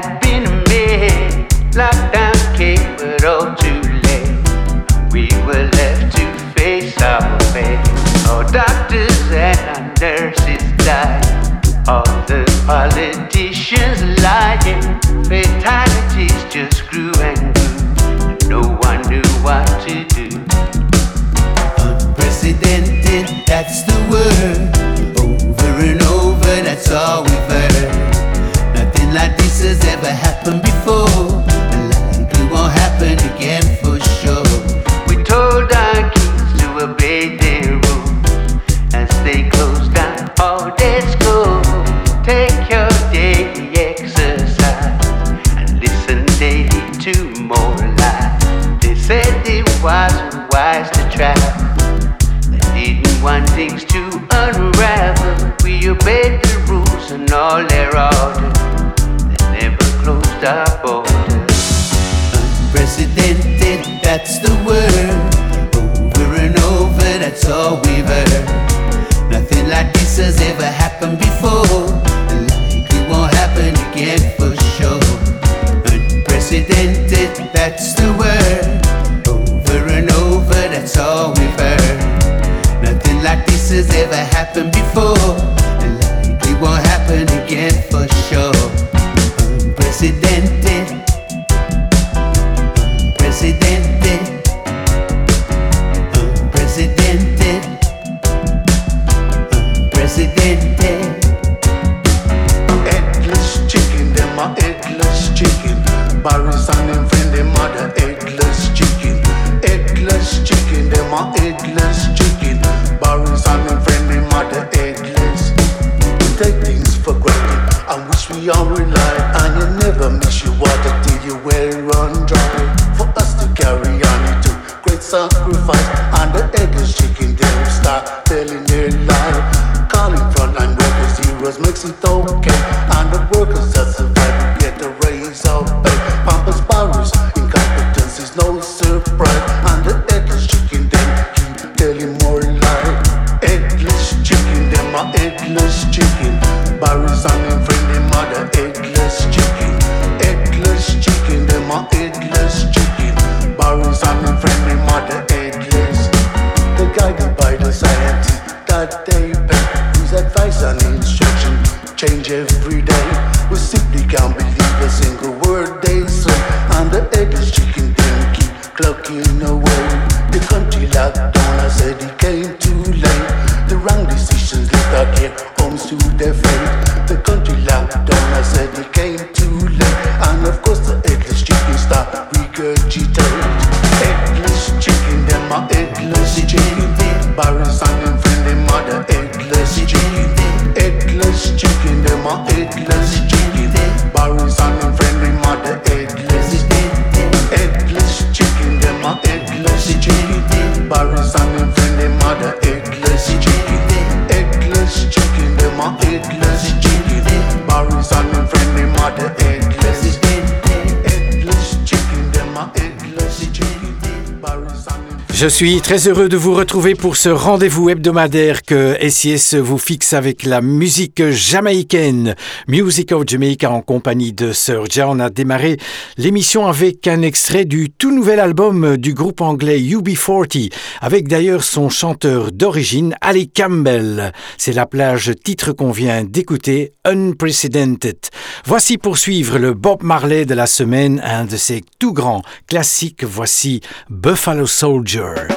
head. Je Je suis très heureux de vous retrouver pour ce rendez-vous hebdomadaire que SIS vous fixe avec la musique jamaïcaine. Music of Jamaica en compagnie de Serja. On a démarré l'émission avec un extrait du tout nouvel album du groupe anglais UB40, avec d'ailleurs son chanteur d'origine, Ali Campbell. C'est la plage titre qu'on vient d'écouter, Unprecedented. Voici pour suivre le Bob Marley de la semaine, un de ses tout grands classiques. Voici Buffalo Soldier.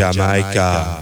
Jamaica. Jamaica.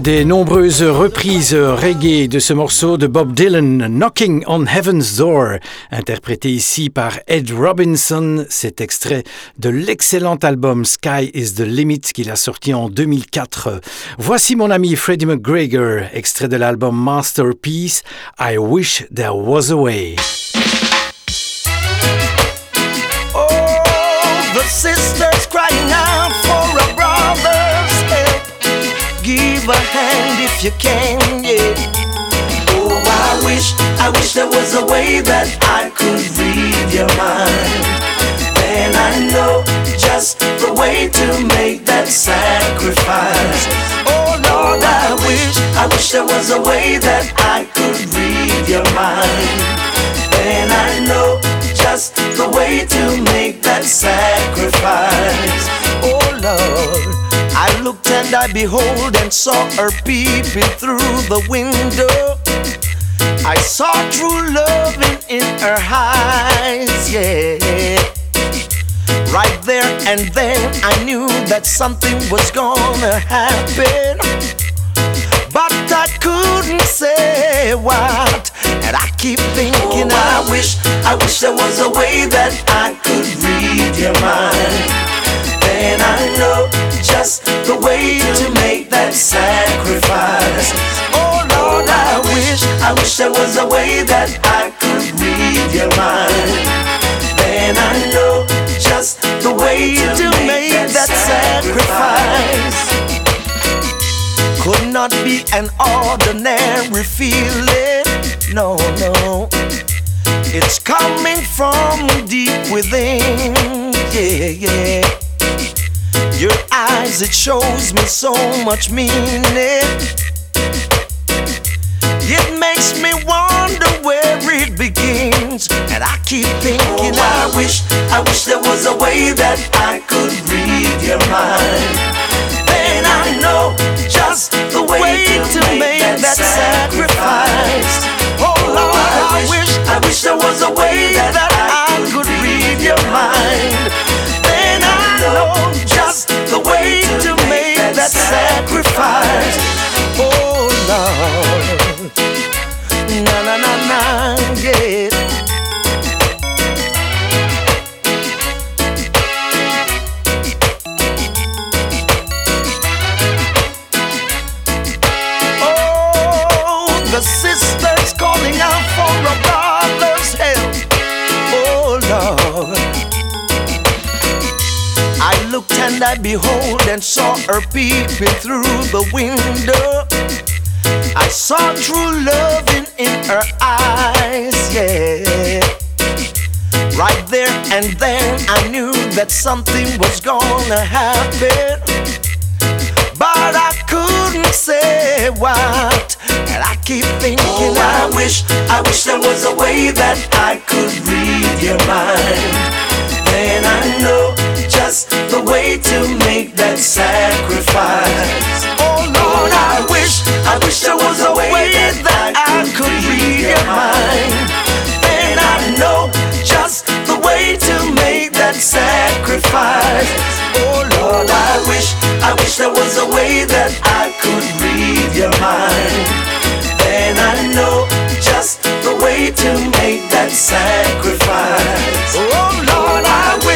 Des nombreuses reprises reggae de ce morceau de Bob Dylan, Knocking on Heaven's Door, interprété ici par Ed Robinson, cet extrait de l'excellent album Sky is the Limit qu'il a sorti en 2004. Voici mon ami Freddie McGregor, extrait de l'album Masterpiece, I Wish There Was a Way. If you can, yeah. Oh, I wish, I wish there was a way that I could read your mind. Then I know just the way to make that sacrifice. Oh Lord, I wish, I wish there was a way that I could read your mind. Then I know just the way to make that sacrifice. Oh Lord. I looked and I behold and saw her peeping through the window. I saw true loving in her eyes, yeah. Right there and then I knew that something was gonna happen. But I couldn't say what. And I keep thinking, oh, I wish, I wish there was a way that I could read your mind. And I know just the way to make that sacrifice. Oh Lord, I wish, I wish there was a way that I could read your mind. Then I know just the way to, make, that sacrifice. Could not be an ordinary feeling, no, no. It's coming from deep within, yeah, yeah. Your eyes, it shows me so much meaning. It makes me wonder where it begins. And I keep thinking, oh, I wish, I wish there was a way that I could read your mind. Sacrifice. Oh saw her peeping through the window. I saw true loving in her eyes, yeah. Right there and then I knew that something was gonna happen. But I couldn't say what. And I keep thinking, oh, I wish, I wish there was a way that I could read your mind. Then I know just the way to make that sacrifice. Oh Lord, I wish, I wish there was a way that I could read your mind. Then I know just the way to make that sacrifice. Oh Lord, I wish, I wish there was a way that I could read your mind. Then I know just the way to make that sacrifice. Oh Lord,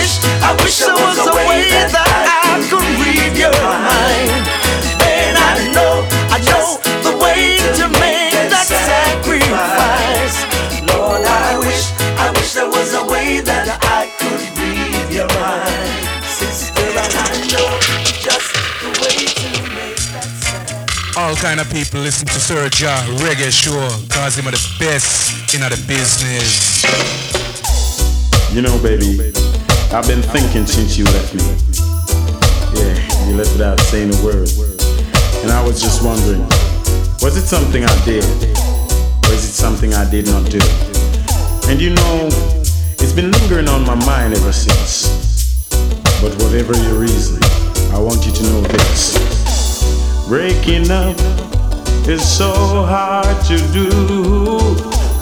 wish, I wish there was a way that I could read your mind. Then I know, I know the way to make that sacrifice. Lord, I wish, I wish there was a way that I could read your mind, sister, I know just the way to make that sacrifice. All kind of people listen to Sir Ja Reggae Show cause him are the best in the business. You know, baby, I've been thinking since you left me. Yeah, you left without saying a word. And I was just wondering, was it something I did? Or is it something I did not do? And you know, it's been lingering on my mind ever since. But whatever your reason, I want you to know this. Breaking up is so hard to do.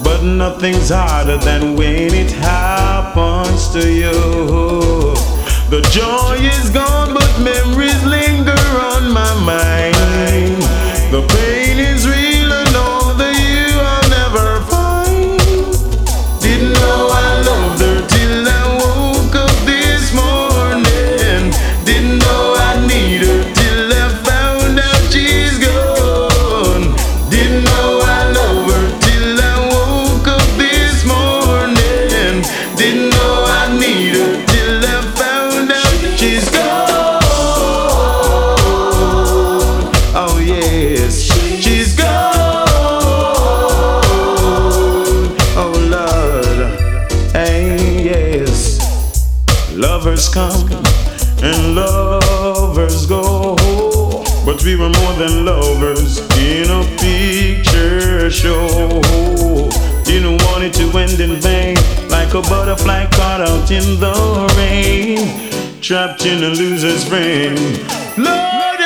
But nothing's harder than when it happens to you. The joy is gone, but memories linger in vain, like a butterfly caught out in the rain, trapped in a loser's frame. Lord,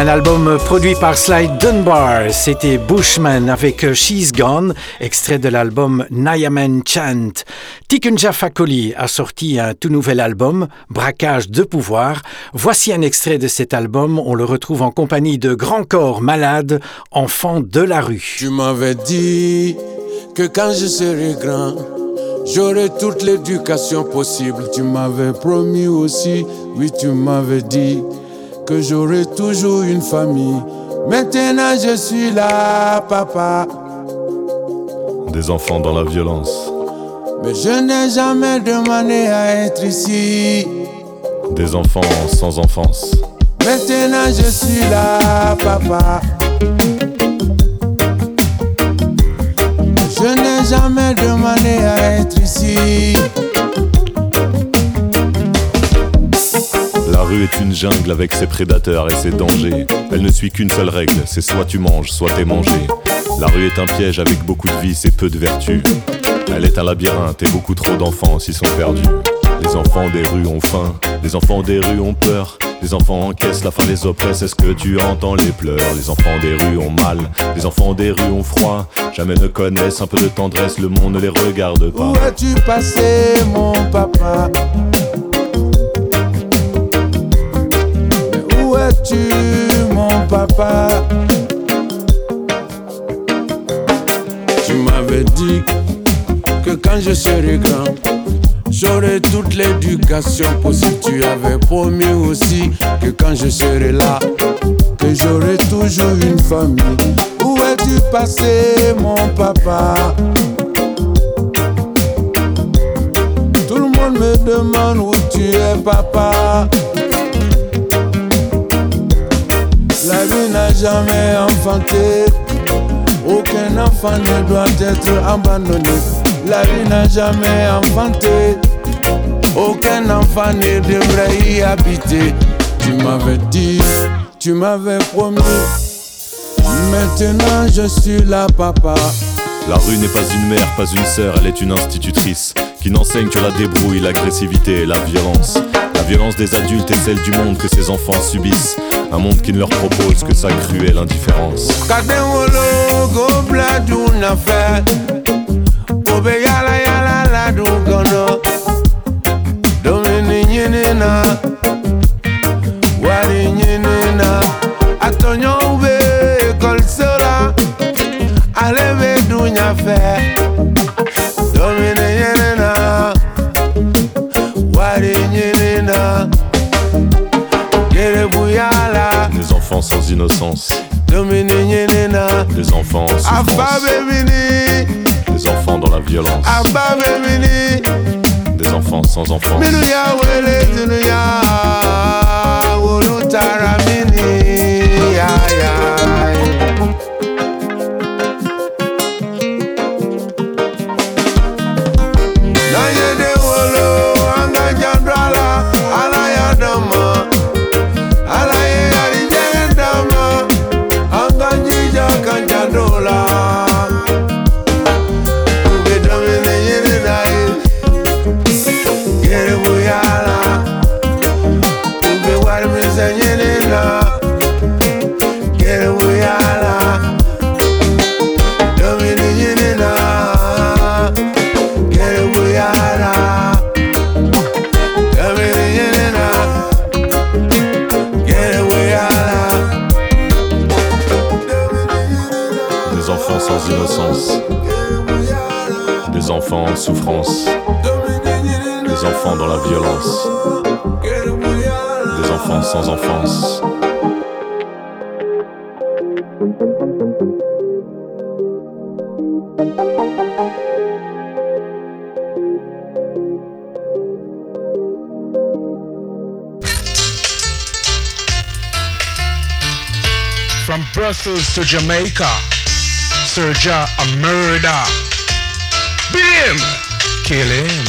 d'un album produit par Slide Dunbar, c'était Bushman avec She's Gone, extrait de l'album Nyaman Chant. Tikunja Fakoli a sorti un tout nouvel album, Braquage de pouvoir. Voici un extrait de cet album, on le retrouve en compagnie de Grand Corps Malade, enfant de la rue. Tu m'avais dit que quand je serai grand, j'aurai toute l'éducation possible. Tu m'avais promis aussi, oui tu m'avais dit que j'aurai toujours une famille. Maintenant je suis là, papa. Des enfants dans la violence. Mais je n'ai jamais demandé à être ici. Des enfants sans enfance. Maintenant je suis là, papa. Je n'ai jamais demandé à être ici. La rue est une jungle avec ses prédateurs et ses dangers. Elle ne suit qu'une seule règle, c'est soit tu manges, soit t'es mangé. La rue est un piège avec beaucoup de vices et peu de vertus. Elle est un labyrinthe et beaucoup trop d'enfants s'y sont perdus. Les enfants des rues ont faim, les enfants des rues ont peur. Les enfants encaissent, la faim les oppresse, est-ce que tu entends les pleurs Les enfants des rues ont mal, les enfants des rues ont froid. Jamais ne connaissent un peu de tendresse, le monde ne les regarde pas. Où as-tu passé mon papa? Es-tu mon papa Tu m'avais dit que quand je serai grand, j'aurai toute l'éducation possible. Tu avais promis aussi que quand je serai là, que j'aurai toujours une famille. Où es-tu passé mon papa? Tout le monde me demande où tu es papa. La vie n'a jamais enfanté. Aucun enfant ne doit être abandonné. La vie n'a jamais enfanté. Aucun enfant ne devrait y habiter. Tu m'avais dit, tu m'avais promis. Maintenant je suis là, papa. La rue n'est pas une mère, pas une sœur, elle est une institutrice qui n'enseigne que la débrouille, l'agressivité et la violence. La violence des adultes et celle du monde que ces enfants subissent. Un monde qui ne leur propose que sa cruelle indifférence. l'innocence. Des enfants en. Des enfants dans la violence. Des enfants sans enfants. To Jamaica, Serja a murder. Beat him, kill him.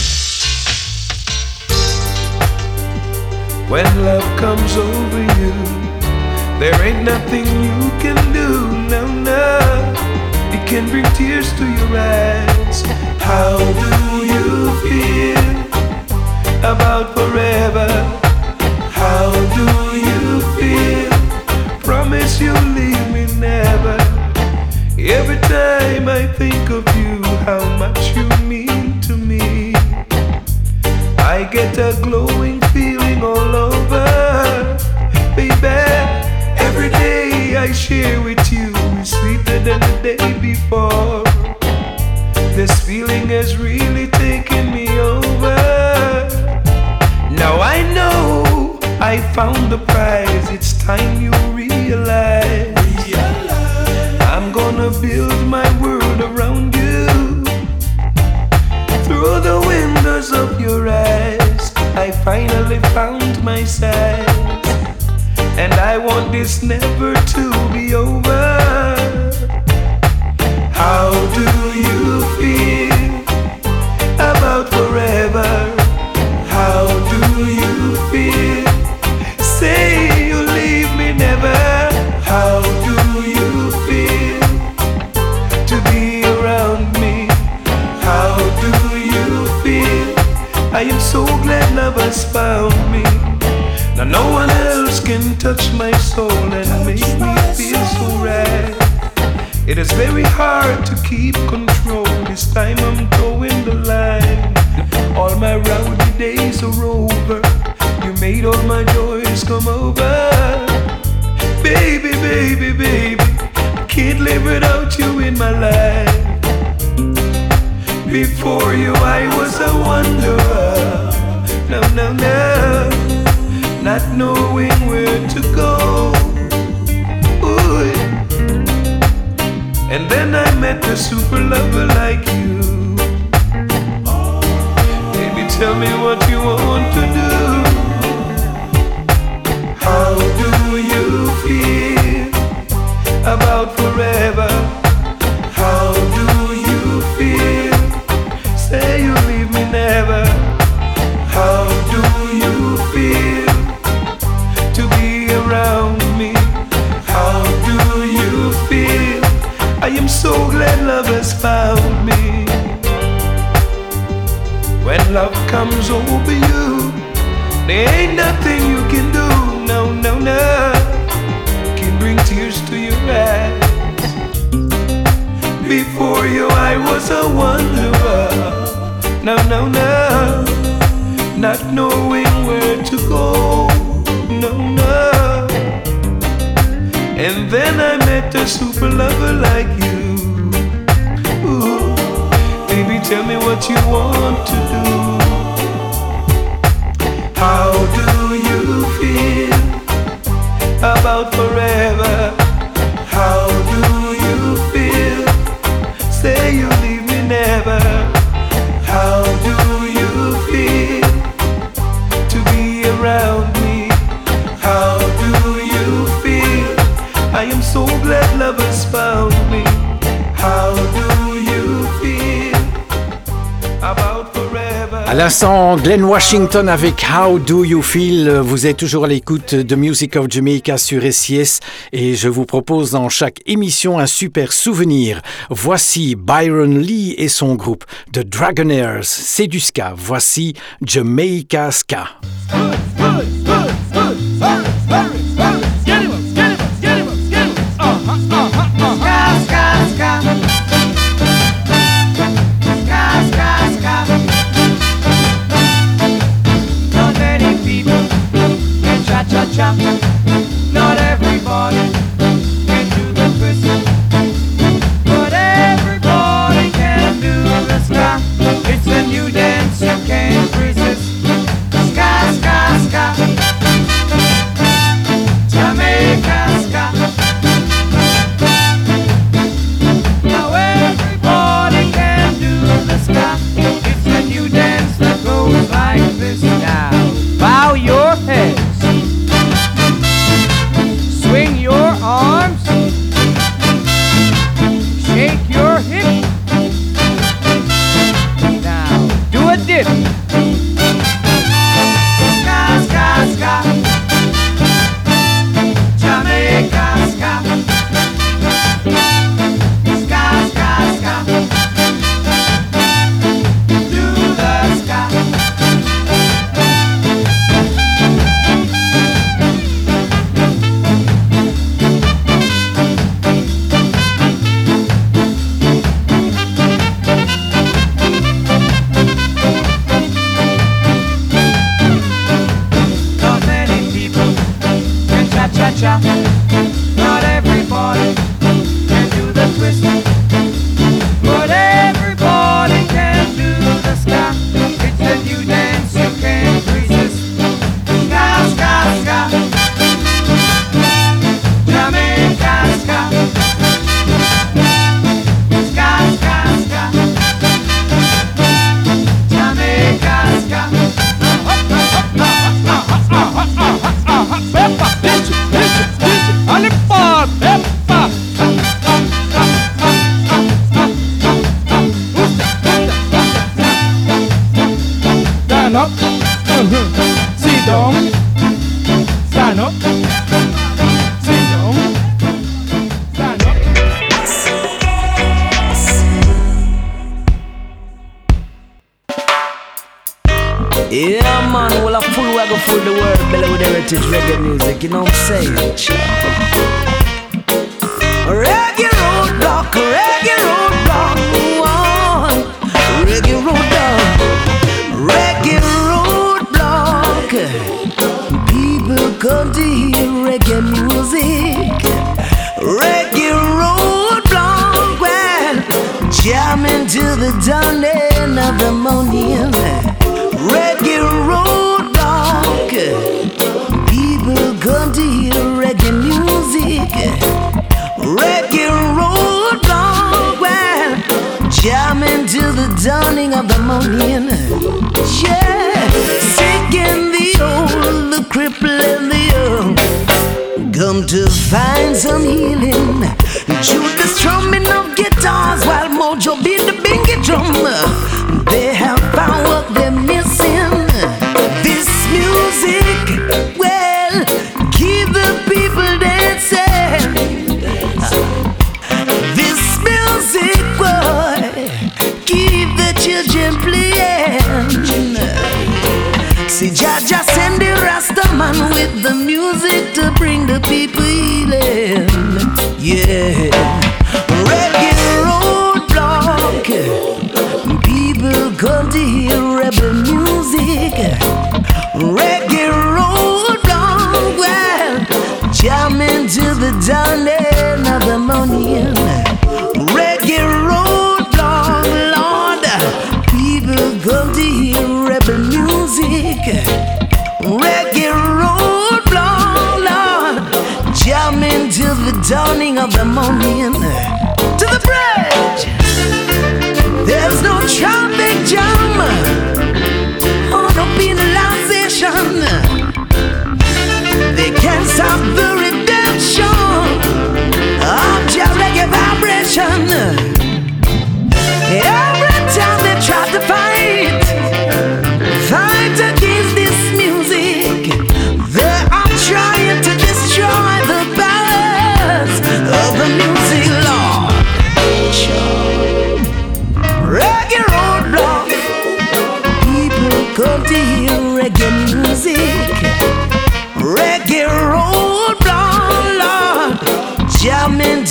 When love comes over you, there ain't nothing you can do, no, no. It can bring tears to your eyes. How do you feel about forever? How much you mean to me, I get a glowing feeling all over, baby. Every day I share with you is sweeter than the day before. This feeling has really taken me over. Now I know I found the prize. It's time you realize. I finally found myself. And I want this never to be over. How do you feel about forever? So glad love has found me. Now no one else can touch my soul and make me feel so right. It is very hard to keep control. This time I'm towing the line. All my rowdy days are over. You made all my joys come over. Baby, baby, baby, I can't live without you in my life. Before you, I was a wanderer. No, no, no, not knowing where to go. Ooh. And then I met a super lover like you. Baby, tell me what you want to do. How do you feel about forever? Say you leave me never. How do you feel to be around me? How do you feel? I am so glad love has found me. When love comes over you, there ain't nothing you can do. No, no, no. Can bring tears to your eyes. Before you, I was a wanderer. No, no, no. Not knowing where to go. No, no. And then I met a super lover like you. Baby, tell me what you want to do. How do you feel about forever? So glad love has found me. How do you feel about forever? À l'instant, Glenn Washington avec How Do You Feel. Vous êtes toujours à l'écoute de Music of Jamaica sur SIS et je vous propose dans chaque émission un super souvenir. Voici Byron Lee et son groupe The Dragonaires. C'est du ska. Voici Jamaica Ska. Cha with reggae music, you know what I'm saying? Reggae roadblock, reggae roadblock, oh, reggae roadblock, reggae roadblock. People come to hear reggae music, reggae roadblock. Well, jamming to the dawning of the morning, music. Reggae roadblock, well, jamming to the dawning of the morning. Yeah, seeking the old, the crippled and the young. Come to find some healing. With the music to bring the people healing. Yeah, reggae roadblock. People come to hear rebel music. Reggae roadblock. Well, jamming to the dawning of the morning. Reggae roadblock, Lord. People come to hear rebel music. Till the dawning of the morning. To the bridge. There's no traffic jam or no penalization. They can't stop the redemption of reggae vibration. Every time they try to fight,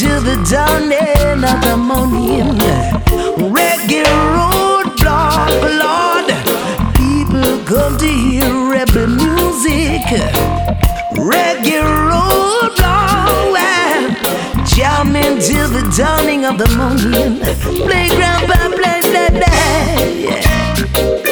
to the dawning of the morning. Reggae roadblock, Lord, people come to hear rebel music. Reggae roadblock, well, jamming till the dawning of the morning. Playground, play, play, play, play. Yeah,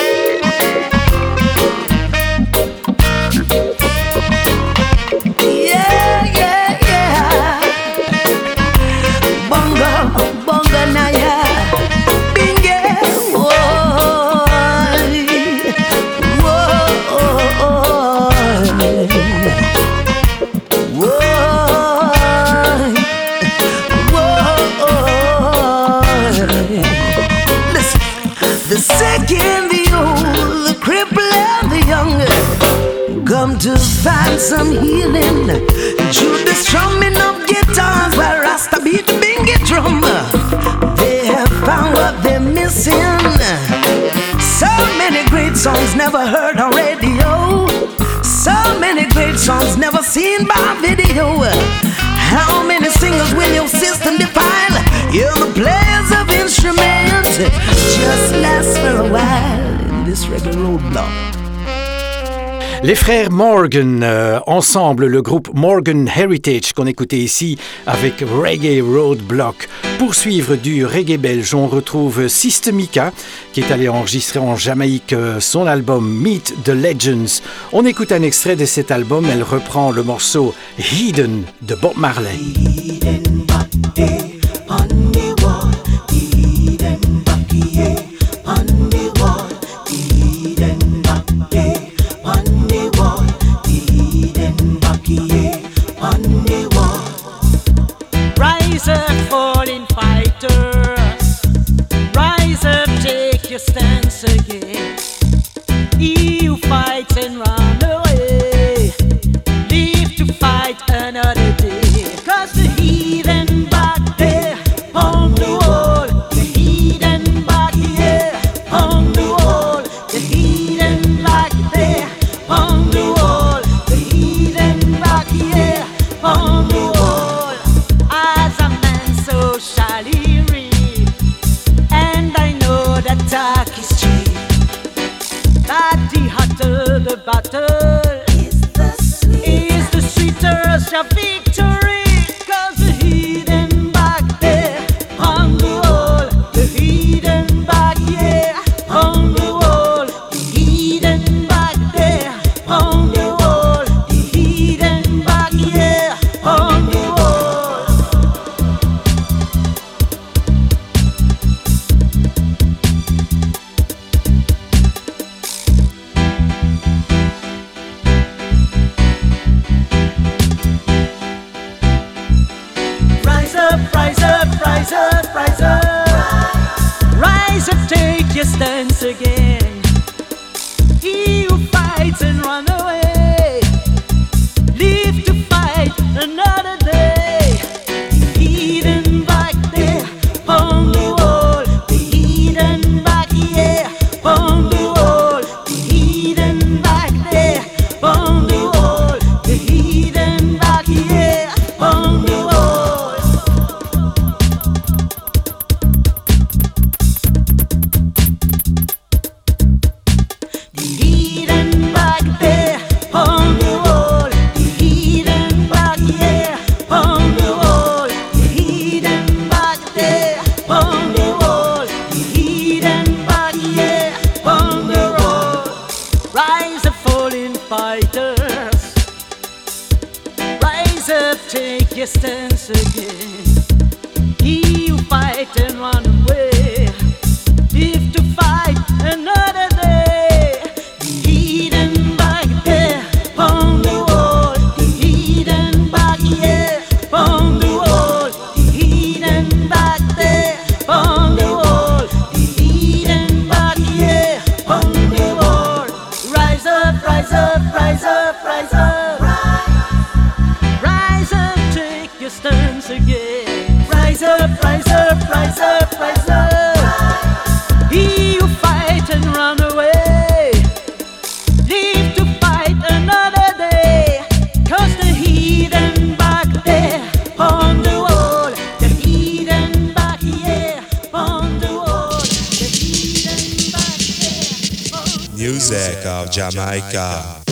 find some healing. The strumming of guitars while Rasta beat the bingy drum. They have found what they're missing. So many great songs never heard on radio. So many great songs never seen by video. How many singers will your system defile? You're the players of instruments. Just last for a while in this reggae roadblock. Les frères Morgan, euh, ensemble, le groupe Morgan Heritage qu'on écoutait ici avec Reggae Roadblock. Pour suivre du reggae belge, on retrouve Systemica qui est allé enregistrer en Jamaïque euh, son album Meet the Legends. On écoute un extrait de cet album, elle reprend le morceau Hidden de Bob Marley. Your stance again. Shafi. Jamaica, Jamaica.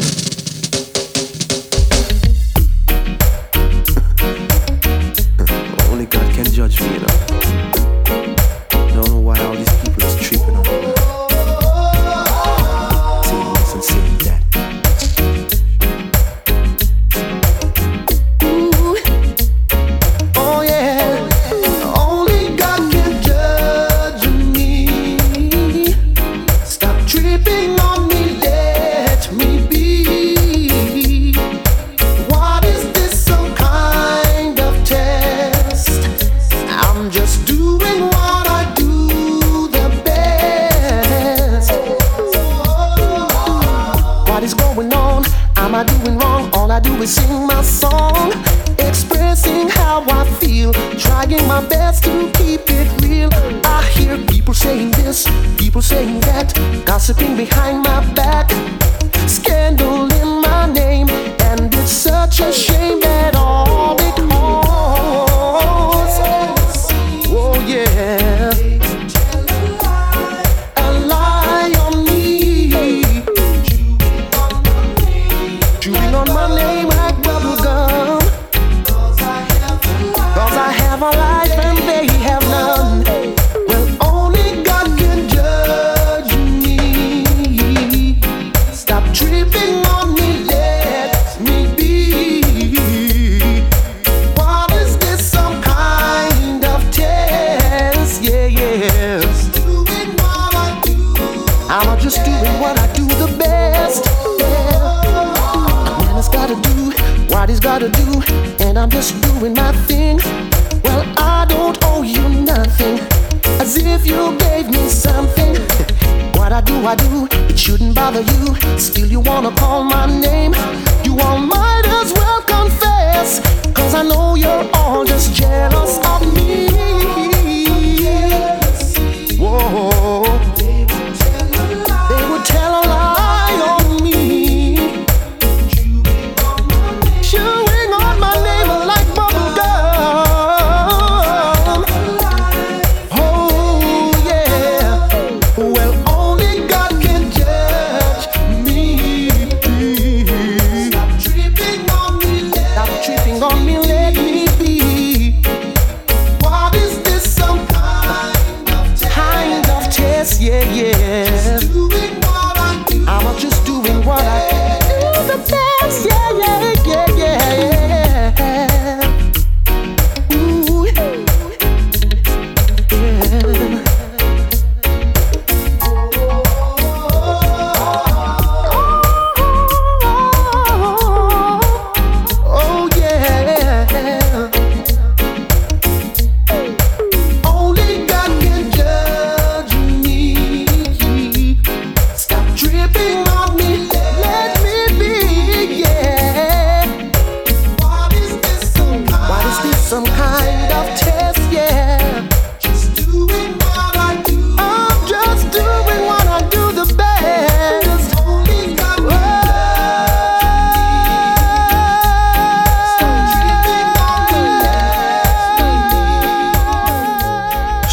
how to do, and I'm just doing my thing. Well, I don't owe you nothing, as if you gave me something. what I do, I do, it shouldn't bother you. Still, you wanna call my name. You all might as well confess, cause I know you're all just jealous of me. Whoa. They would tell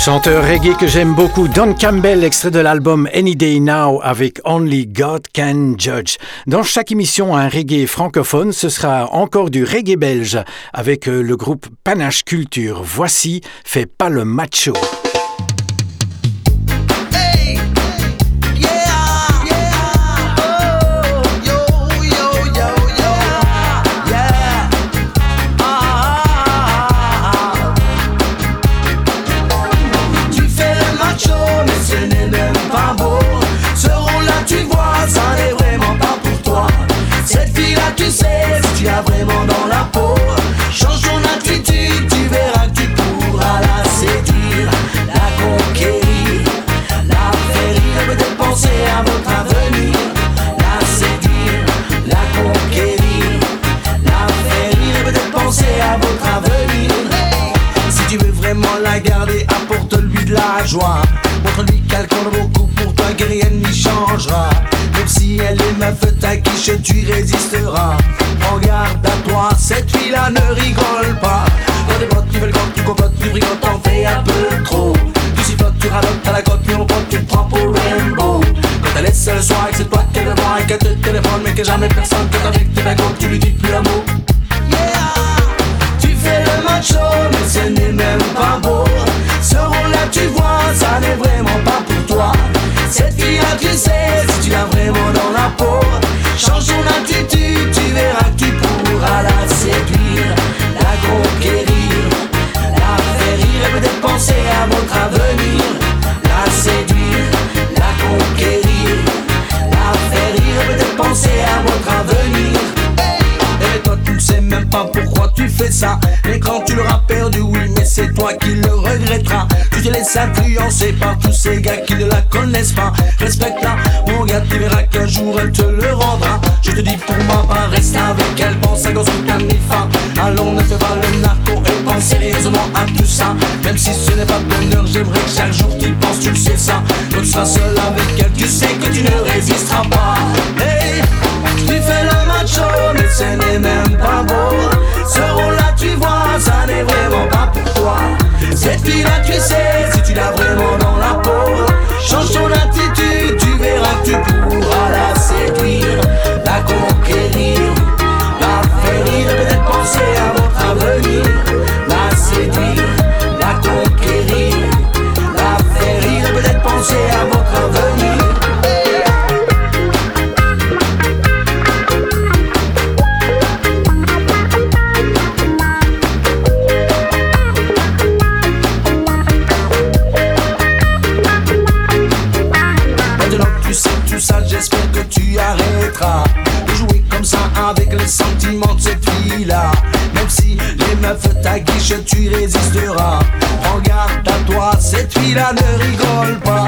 Chanteur reggae que j'aime beaucoup, Don Campbell, extrait de l'album Any Day Now avec Only God Can Judge. Dans chaque émission, un reggae francophone, ce sera encore du reggae belge avec euh, le groupe Panache Culture. Voici Fais pas le macho. Montre-lui qu'elle compte beaucoup pour toi, que rien n'y changera. Même si elle est ma feu ta quiche, tu résisteras. Prends garde à toi, cette fille-là ne rigole pas. Quand des potes qui veulent quand tu compotes, tu bricotes, t'en fais un peu trop. Tu sifflotes, tu radotes à la mais mon pote, tu prends pour Rainbow. Quand elle est seule le soir que c'est toi qu'elle voit et qu'elle te téléphone, mais que jamais personne te avec tes baguettes, tu lui dis plus un mot. Yeah! Tu fais le macho, mais ce n'est même pas beau. Tu vois, ça n'est vraiment pas pour toi. Cette tu sais, si tu l'as vraiment dans la peau, change ton attitude, tu verras que tu pourras la séduire, la conquérir, la faire rire et peut-être penser à votre avenir, te laisses influencer par tous ces gars qui ne la connaissent pas. Respecte-la, mon gars, tu verras qu'un jour elle te le rendra. Je te dis pour ma part, reste avec elle, pense à gosse ou Allons, ne fais pas le narco et pense sérieusement à tout ça. Même si ce n'est pas bonheur, j'aimerais que chaque jour tu penses, tu le sais ça. Quand tu seras seul avec elle, tu sais que tu ne résisteras pas. Hey, tu fais le macho, mais ce n'est même pas beau. Ce rôle-là, tu vois, ça n'est vraiment pas pour toi. Cette fille-là, tu sais, si tu l'as vraiment dans la peau, change ton attitude, tu verras que tu pourras tu résisteras. Prends garde à toi, cette fille-là ne rigole pas.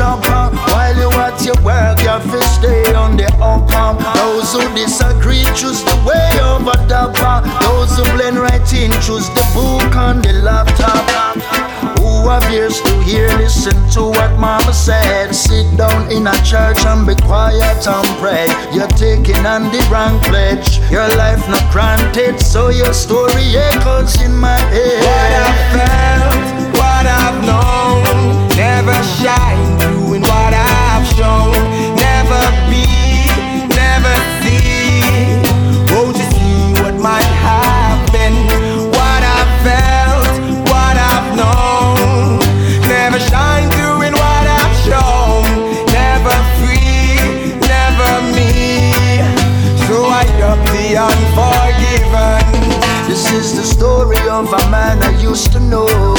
Chopper. While you at your work, your fish stay on the up up. Those who disagree choose the way of a dapper. Those who blend right in choose the book on the laptop. Who have ears to hear, listen to what mama said. Sit down in a church and be quiet and pray. You're taking on the wrong pledge. Your life not granted, so your story echoes in my head. What I've felt, never shine through in what I've shown. Never be, never see. Won't you see what might happen? What I've felt, what I've known, never shine through in what I've shown. Never free, never me. So I up the unforgiven. This is the story of a man I used to know.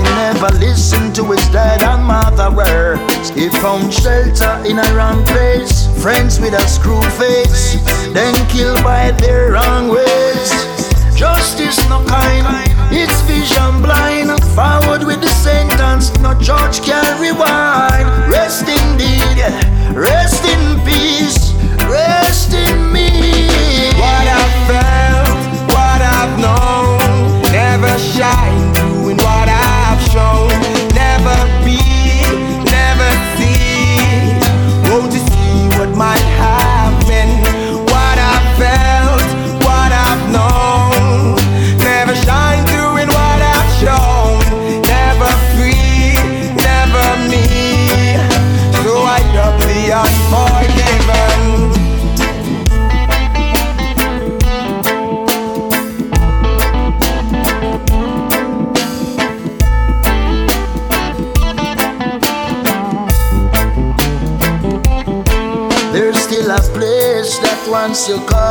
He never listened to his dad and mother words. He found shelter in a wrong place. Friends with a screw face, then killed by their wrong ways. Justice no kind, it's vision blind. Forward with the sentence, no judge can rewind. Rest indeed, rest in peace, rest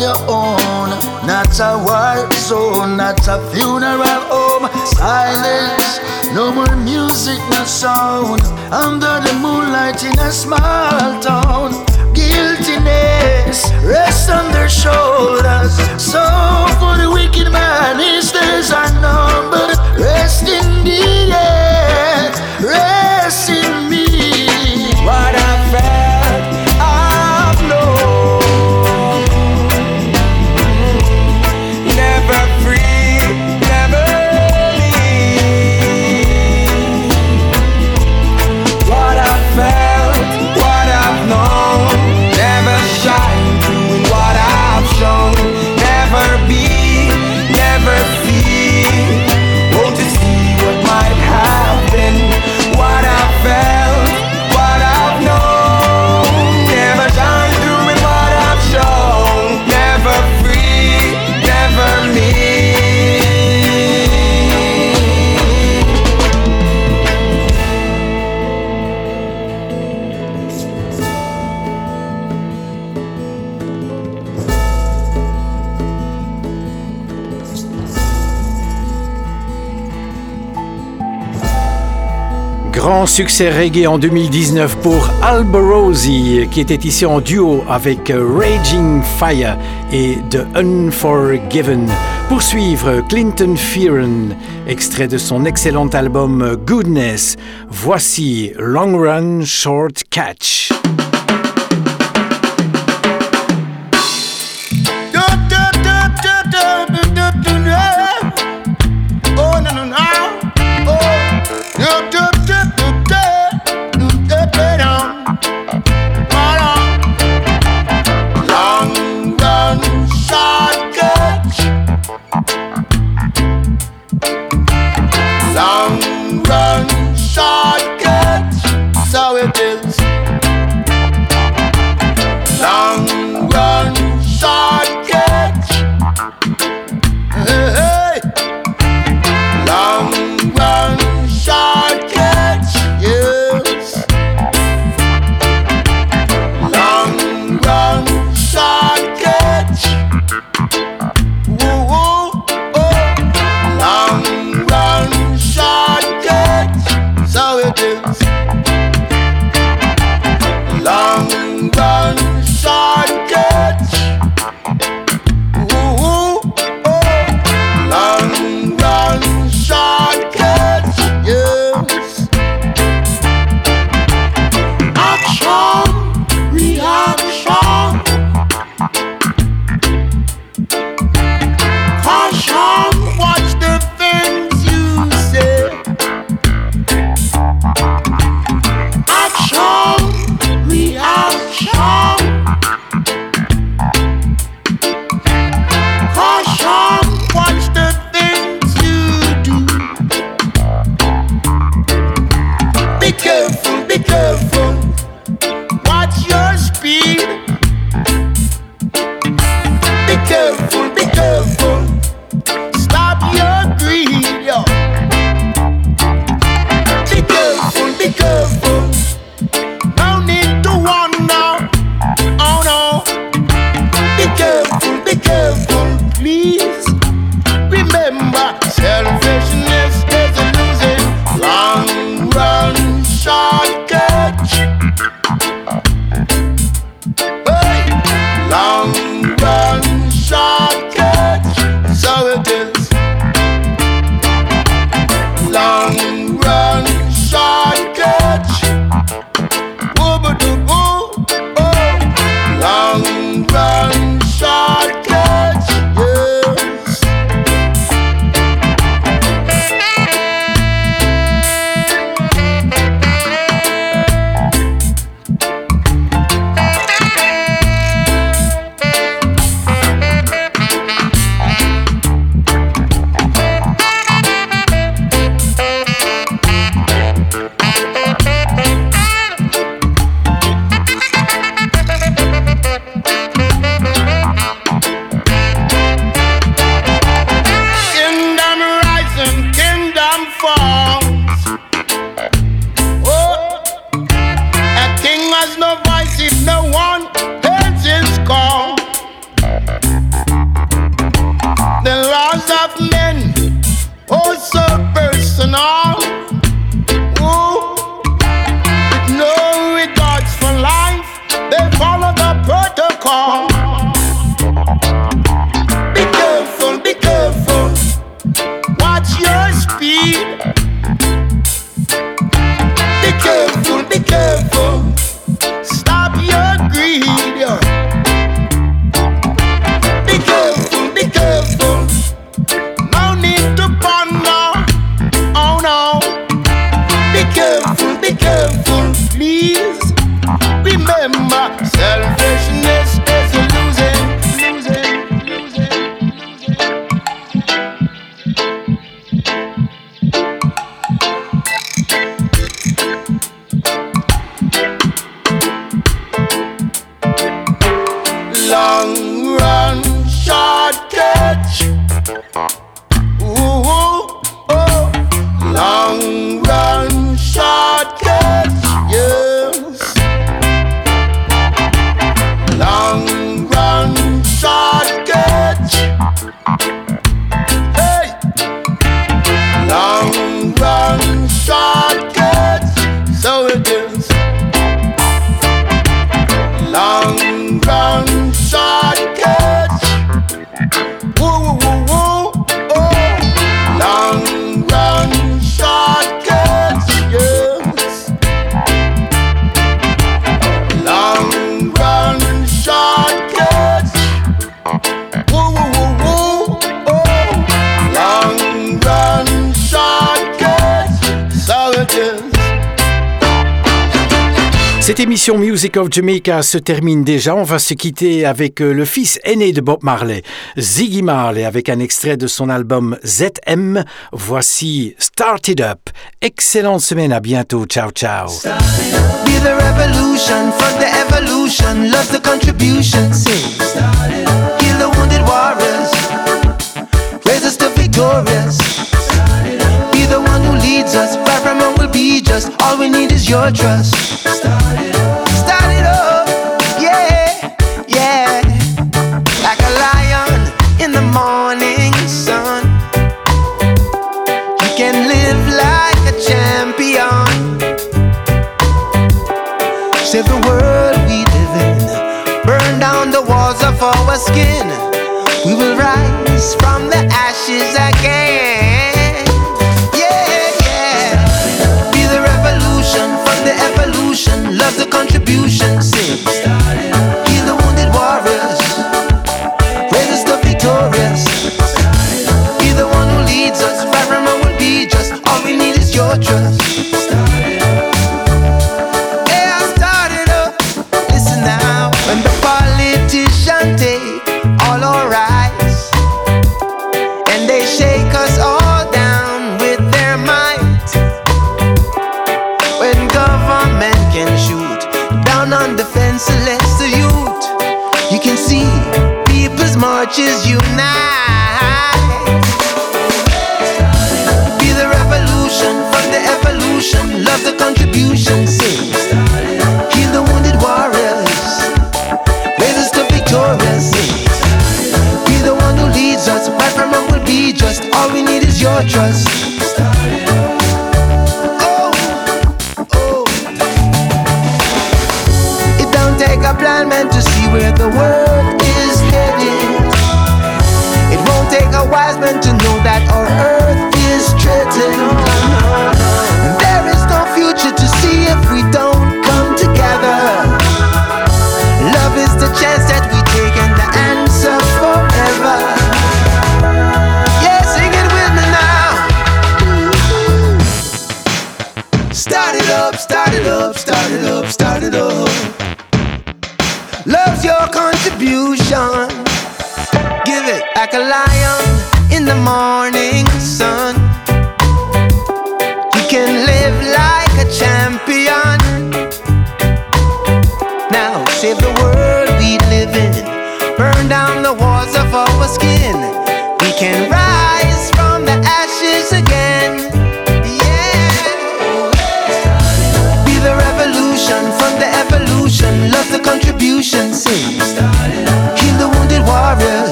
call your own. Not a war zone, not a funeral home. Silence, no more music, no sound. Under the moonlight in a small town. Guiltiness rests on their shoulders. So for the wicked man, his days are numbered. Rest indeed, yeah. Grand succès reggae en 2019 pour Alborosi, qui était ici en duo avec Raging Fire et The Unforgiven. Pour suivre, Clinton Fearon, extrait de son excellent album Goodness. Voici Long Run Short Catch. L'émission Music of Jamaica se termine déjà. On va se quitter avec euh, le fils aîné de Bob Marley, Ziggy Marley, avec un extrait de son album ZM. Voici Started Up. Excellente semaine, à bientôt. Ciao, ciao. Be the revolution, for the evolution, love the contribution. Heal the wounded warriors, raise us to victorious. Be the one who leads us, far from will be just. All we need is your trust. our skin. We will rise marches unite. Be the revolution from the evolution. Love the contribution. Sing. Heal the wounded warriors. Raise us to victorious. Be the one who leads us. Right from will be just. All we need is your trust.